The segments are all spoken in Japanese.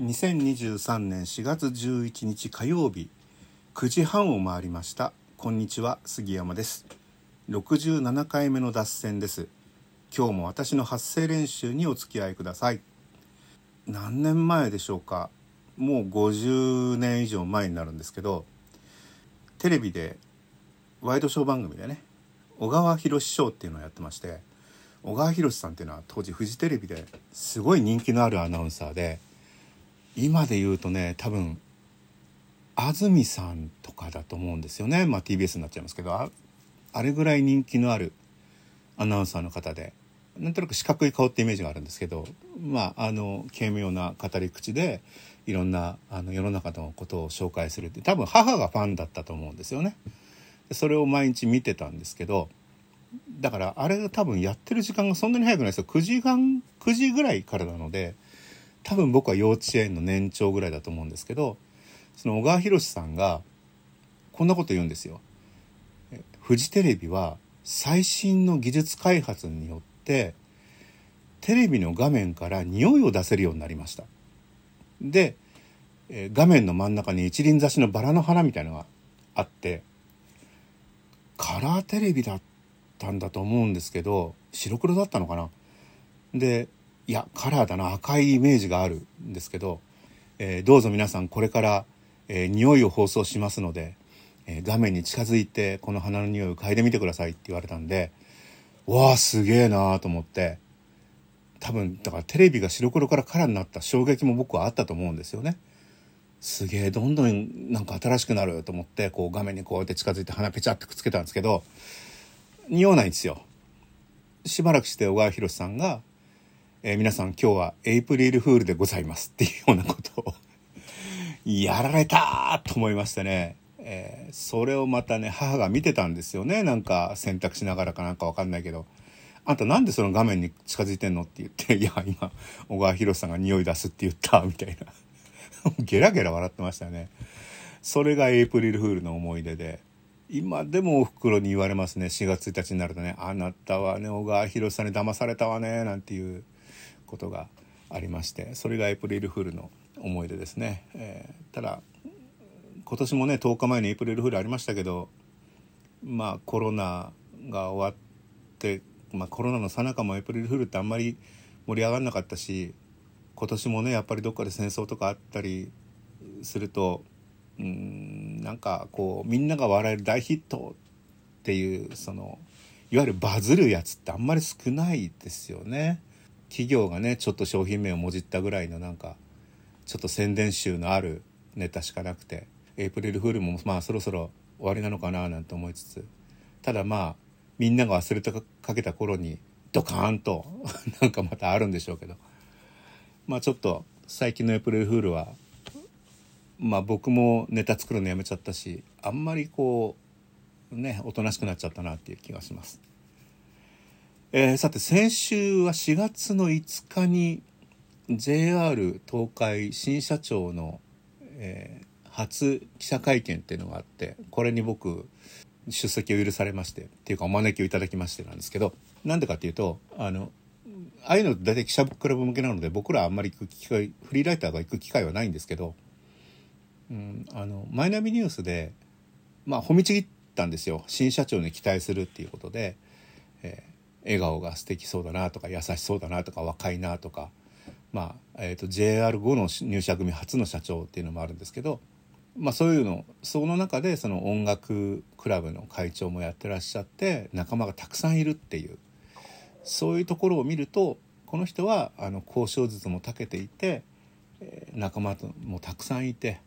2023年4月11日火曜日9時半を回りました。こんにちは杉山です。67回目の脱線です。今日も私の発声練習にお付き合いください。何年前でしょうか。もう50年以上前になるんですけどテレビでワイドショー番組でね小川博ショーっていうのをやってまして小川博さんっていうのは当時フジテレビですごい人気のあるアナウンサーで今で言うとね多分安住さんとかだと思うんですよね、まあ、TBS になっちゃいますけどああれぐらい人気のあるアナウンサーの方でなんとなく四角い顔ってイメージがあるんですけどまああの軽妙な語り口でいろんなあの世の中のことを紹介するって多分母がファンだったと思うんですよね。それを毎日見てたんですけどだからあれが多分やってる時間がそんなに早くないですよ9時間9時ぐらいからなので多分僕は幼稚園の年長ぐらいだと思うんですけどその小川博さんがこんなこと言うんですよ。フジテレビは最新の技術開発によってテレビの画面から匂いを出せるようになりました。で画面の真ん中に一輪挿しのバラの花みたいのがあってカラーテレビだったんだと思うんですけど白黒だったのかなでいやカラーだな赤いイメージがあるんですけど、えー、どうぞ皆さんこれから、えー、匂いを放送しますので、えー、画面に近づいてこの花の匂いを嗅いでみてくださいって言われたんでわあすげえなーと思って多分だからテレビが白黒からカラーになった衝撃も僕はあったと思うんですよね。すげえどんどんなんか新しくなると思ってこう画面にこうやって近づいて鼻ペチャってくっつけたんですけど匂わないんですよ。しばらくして小川博さんがえー、皆さん今日はエイプリルフールでございますっていうようなことをやられたと思いましてね、えー、それをまたね母が見てたんですよね。なんか洗濯しながらかなんかわかんないけど「あんたなんでその画面に近づいてんの?」って言って「いや今小川博さんが匂い出すって言った」みたいな。ゲラゲラ笑ってましたね。それがエイプリルフールの思い出で。今でもおふくろに言われますね。4月1日になるとね「あなたはね小川博さんに騙されたわね」なんていう。ことがありましてそれがエイプリルフールの思い出ですね、えー、ただ今年もね10日前にエイプリルフールありましたけどまあコロナが終わって、まあ、コロナの最中もエイプリルフールってあんまり盛り上がんなかったし今年もねやっぱりどっかで戦争とかあったりするとうんなんかこうみんなが笑える大ヒットっていうそのいわゆるバズるやつってあんまり少ないですよね。企業がねちょっと商品名をもじったぐらいのなんかちょっと宣伝集のあるネタしかなくてエイプリルフールもまあそろそろ終わりなのかななんて思いつつただまあみんなが忘れてかけた頃にドカーンと なんかまたあるんでしょうけどまあちょっと最近のエイプリルフールはまあ僕もネタ作るのやめちゃったしあんまりこうねおとなしくなっちゃったなっていう気がします。えー、さて先週は4月の5日に JR 東海新社長の、えー、初記者会見っていうのがあってこれに僕出席を許されましてっていうかお招きをいただきましてなんですけどなんでかっていうとあのああいうの大体記者クラブ向けなので僕らあんまり行く機会フリーライターが行く機会はないんですけど、うん、あのマイナビニュースでまあ褒めちぎったんですよ新社長に期待するっていうことで。笑顔が素敵そうだなとか優しそうだなとか若いなとか、まあえーと、JR5 の入社組初の社長っていうのもあるんですけど、まあ、そういうのその中でその音楽クラブの会長もやってらっしゃって仲間がたくさんいるっていうそういうところを見るとこの人はあの交渉術も長けていて仲間もたくさんいて、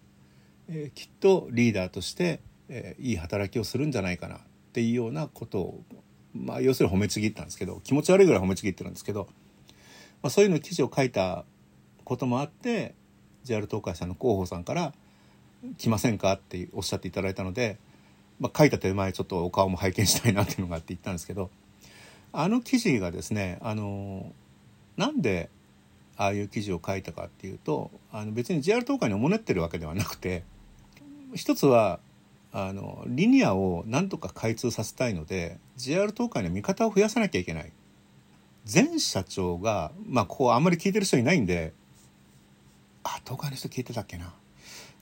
えー、きっとリーダーとして、えー、いい働きをするんじゃないかなっていうようなことをまあ、要するに褒めちぎったんですけど気持ち悪いぐらい褒めちぎってるんですけど、まあ、そういうの記事を書いたこともあって JR 東海さんの広報さんから「来ませんか?」っておっしゃっていただいたので、まあ、書いた手前ちょっとお顔も拝見したいなっていうのがあって言ったんですけどあの記事がですねあのなんでああいう記事を書いたかっていうとあの別に JR 東海におもねってるわけではなくて一つはあのリニアをなんとか開通させたいので JR 東海の味方を増やさなきゃいけない。前社長がまあここあんまり聞いてる人いないんであ東海の人聞いてたっけな。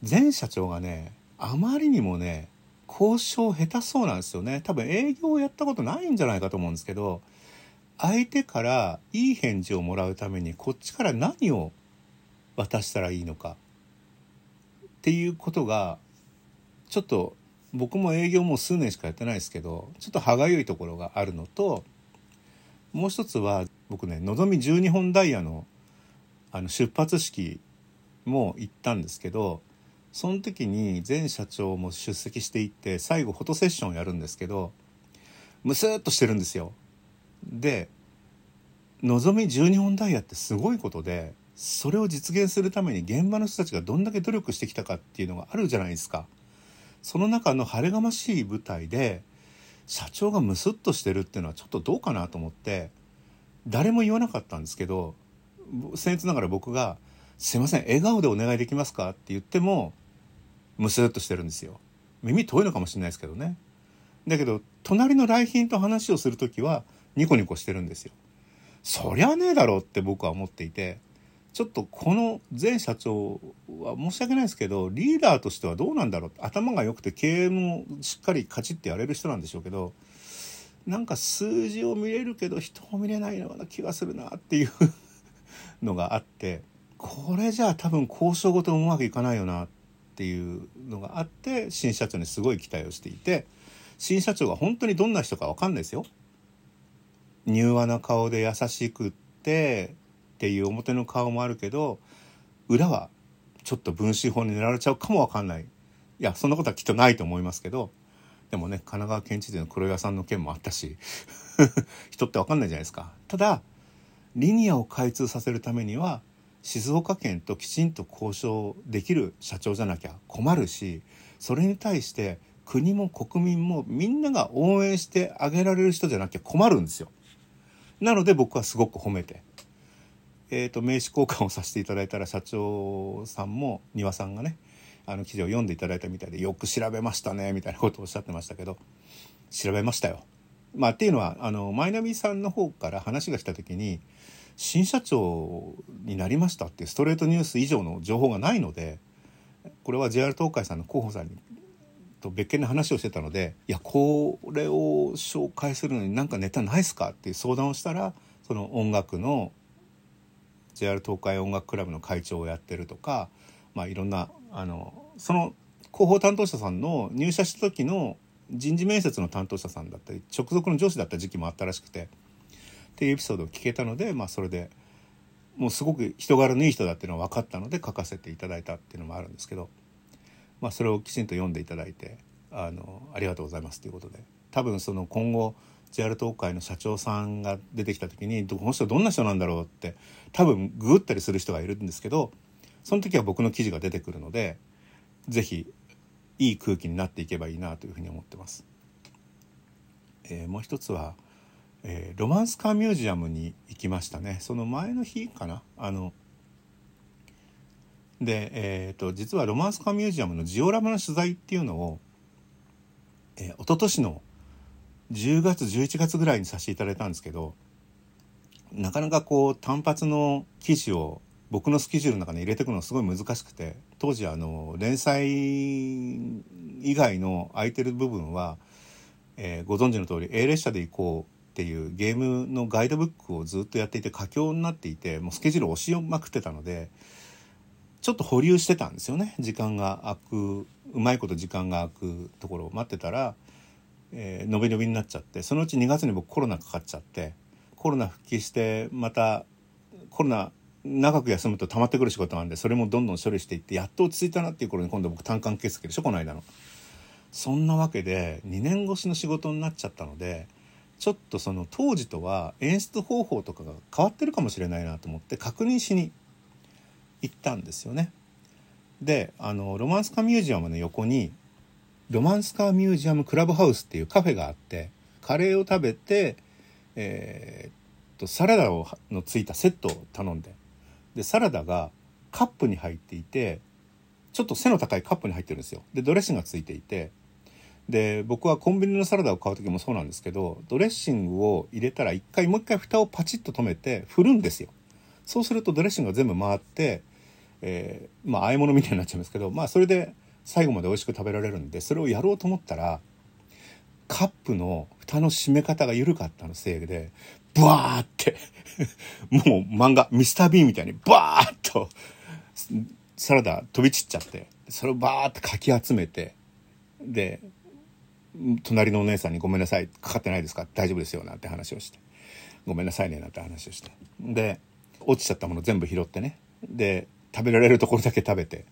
前社長がねあまりにもね交渉下手そうなんですよね。多分営業をやったことないんじゃないかと思うんですけど相手からいい返事をもらうためにこっちから何を渡したらいいのかっていうことがちょっと僕も営業もう数年しかやってないですけどちょっと歯がゆいところがあるのともう一つは僕ねのぞみ12本ダイヤのあの出発式も行ったんですけどその時に前社長も出席していって最後フォトセッションをやるんですけどムスッとしてるんですよ。でのぞみ12本ダイヤってすごいことでそれを実現するために現場の人たちがどんだけ努力してきたかっていうのがあるじゃないですか。その中の晴れがましい舞台で社長がムスッとしてるっていうのはちょっとどうかなと思って誰も言わなかったんですけど僭越ながら僕が「すいません笑顔でお願いできますか?」って言ってもムスッとしてるんですよ耳遠いのかもしれないですけどねだけど隣の来賓と話をする時はニコニコしてるんですよそりゃねえだろうって僕は思っていてちょっとこの前社長は申し訳ないですけどリーダーとしてはどうなんだろう？頭が良くて経営もしっかりカチッてやれる人なんでしょうけどなんか数字を見れるけど人を見れないような気がするなっていう のがあってこれじゃあ多分交渉ごとうまくいかないよなっていうのがあって新社長にすごい期待をしていて新社長が本当にどんな人か分かんないですよ。柔和な顔で優しくってっていう表の顔もあるけど裏はちょっと分子法に狙われちゃうかも分かんないいやそんなことはきっとないと思いますけどでもね神奈川県知事の黒岩さんの件もあったし 人って分かんないじゃないですか。ただリニアを開通させるためには静岡県ときちんと交渉できる社長じゃなきゃ困るしそれに対して国も国民もみんなが応援してあげられる人じゃなきゃ困るんですよ。なので僕はすごく褒めて、えーと、名刺交換をさせていただいたら社長さんも丹羽さんがねあの記事を読んでいただいたみたいでよく調べましたねみたいなことをおっしゃってましたけど調べましたよ。まあ、っていうのはあのマイナビさんの方から話が来た時に新社長になりましたってストレートニュース以上の情報がないのでこれは JR 東海さんの広報さんにと別件で話をしてたので「いやこれを紹介するのになんかネタないっすか?」っていう相談をしたらその音楽の JR 東海音楽クラブの会長をやってるとか、まあ、いろんなあのその広報担当者さんの入社した時の人事面接の担当者さんだったり直属の上司だった時期もあったらしくてっていうエピソードを聞けたので、まあ、それでもうすごく人柄のいい人だっていうのは分かったので書かせていただいたっていうのもあるんですけど、まあ、それをきちんと読んでいただいてあのありがとうございますということで多分その今後 JR 東海の社長さんが出てきた時にこの人どんな人なんだろうって多分ググったりする人がいるんですけどその時は僕の記事が出てくるので是非いい空気になっていけばいいなというふうに思ってます。えー、もう一つはえー、ロマンスカーミュージアムに行きましたねその前の日かな？あので、えーと、実はロマンスカーミュージアムのジオラマの取材っていうのを、えー、一昨年の10月11月ぐらいにさせていただいたんですけどなかなかこう単発の記事を僕のスケジュールの中に入れていくのはすごい難しくて当時あの連載以外の空いてる部分は、えー、ご存知の通り A 列車で行こうっていうゲームのガイドブックをずっとやっていて佳境になっていてもうスケジュールを押しまくってたのでちょっと保留してたんですよね。時間が空くうまいこと時間が空くところを待ってたら、えー、び伸びになっちゃってそのうち2月に僕コロナかかっちゃってコロナ復帰してまたコロナ長く休むと溜まってくる仕事なんでそれもどんどん処理していってやっと落ち着いたなっていう頃に今度僕単管欠席でしょこの間の。そんなわけで2年越しの仕事になっちゃったのでちょっとその当時とは演出方法とかが変わってるかもしれないなと思って確認しに行ったんですよね。であのロマンスカミュージアムの横にロマンスカーミュージアムクラブハウスっていうカフェがあってカレーを食べて、えー、とサラダをのついたセットを頼んで。でサラダがカップに入っていてちょっと背の高いカップに入ってるんですよ。でドレッシングがついていて。で僕はコンビニのサラダを買う時もそうなんですけどドレッシングを入れたら一回もう一回蓋をパチッと止めて振るんですよ。そうするとドレッシングが全部回って、えー、まあ和え物みたいになっちゃうんですけどまあそれで最後まで美味しく食べられるんでそれをやろうと思ったらカップの蓋の閉め方が緩かったのせいでブワーって もう漫画ミスター・ビーンみたいにバーッとサラダ飛び散っちゃってそれをバーってかき集めてで隣のお姉さんに「ごめんなさいかかってないですか？大丈夫ですよ」なんて話をして「ごめんなさいね」なんて話をしてで落ちちゃったもの全部拾ってねで食べられるところだけ食べて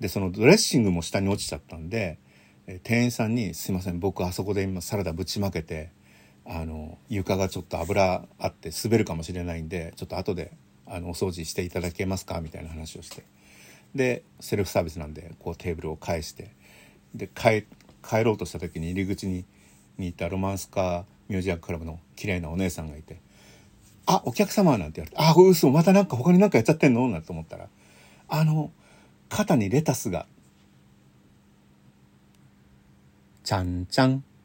でそのドレッシングも下に落ちちゃったんでえ店員さんに「すいません僕あそこで今サラダぶちまけてあの床がちょっと油あって滑るかもしれないんでちょっと後であのお掃除していただけますか?」みたいな話をしてでセルフサービスなんでこうテーブルを返してで帰帰ろうとした時に入り口ににいたロマンスカーミュージアムクラブの綺麗なお姉さんがいて「あお客様」なんて言われて「あ嘘またなんか他に何かやっちゃってんの?」なんて思ったらあの肩にレタスが「ちゃんちゃん。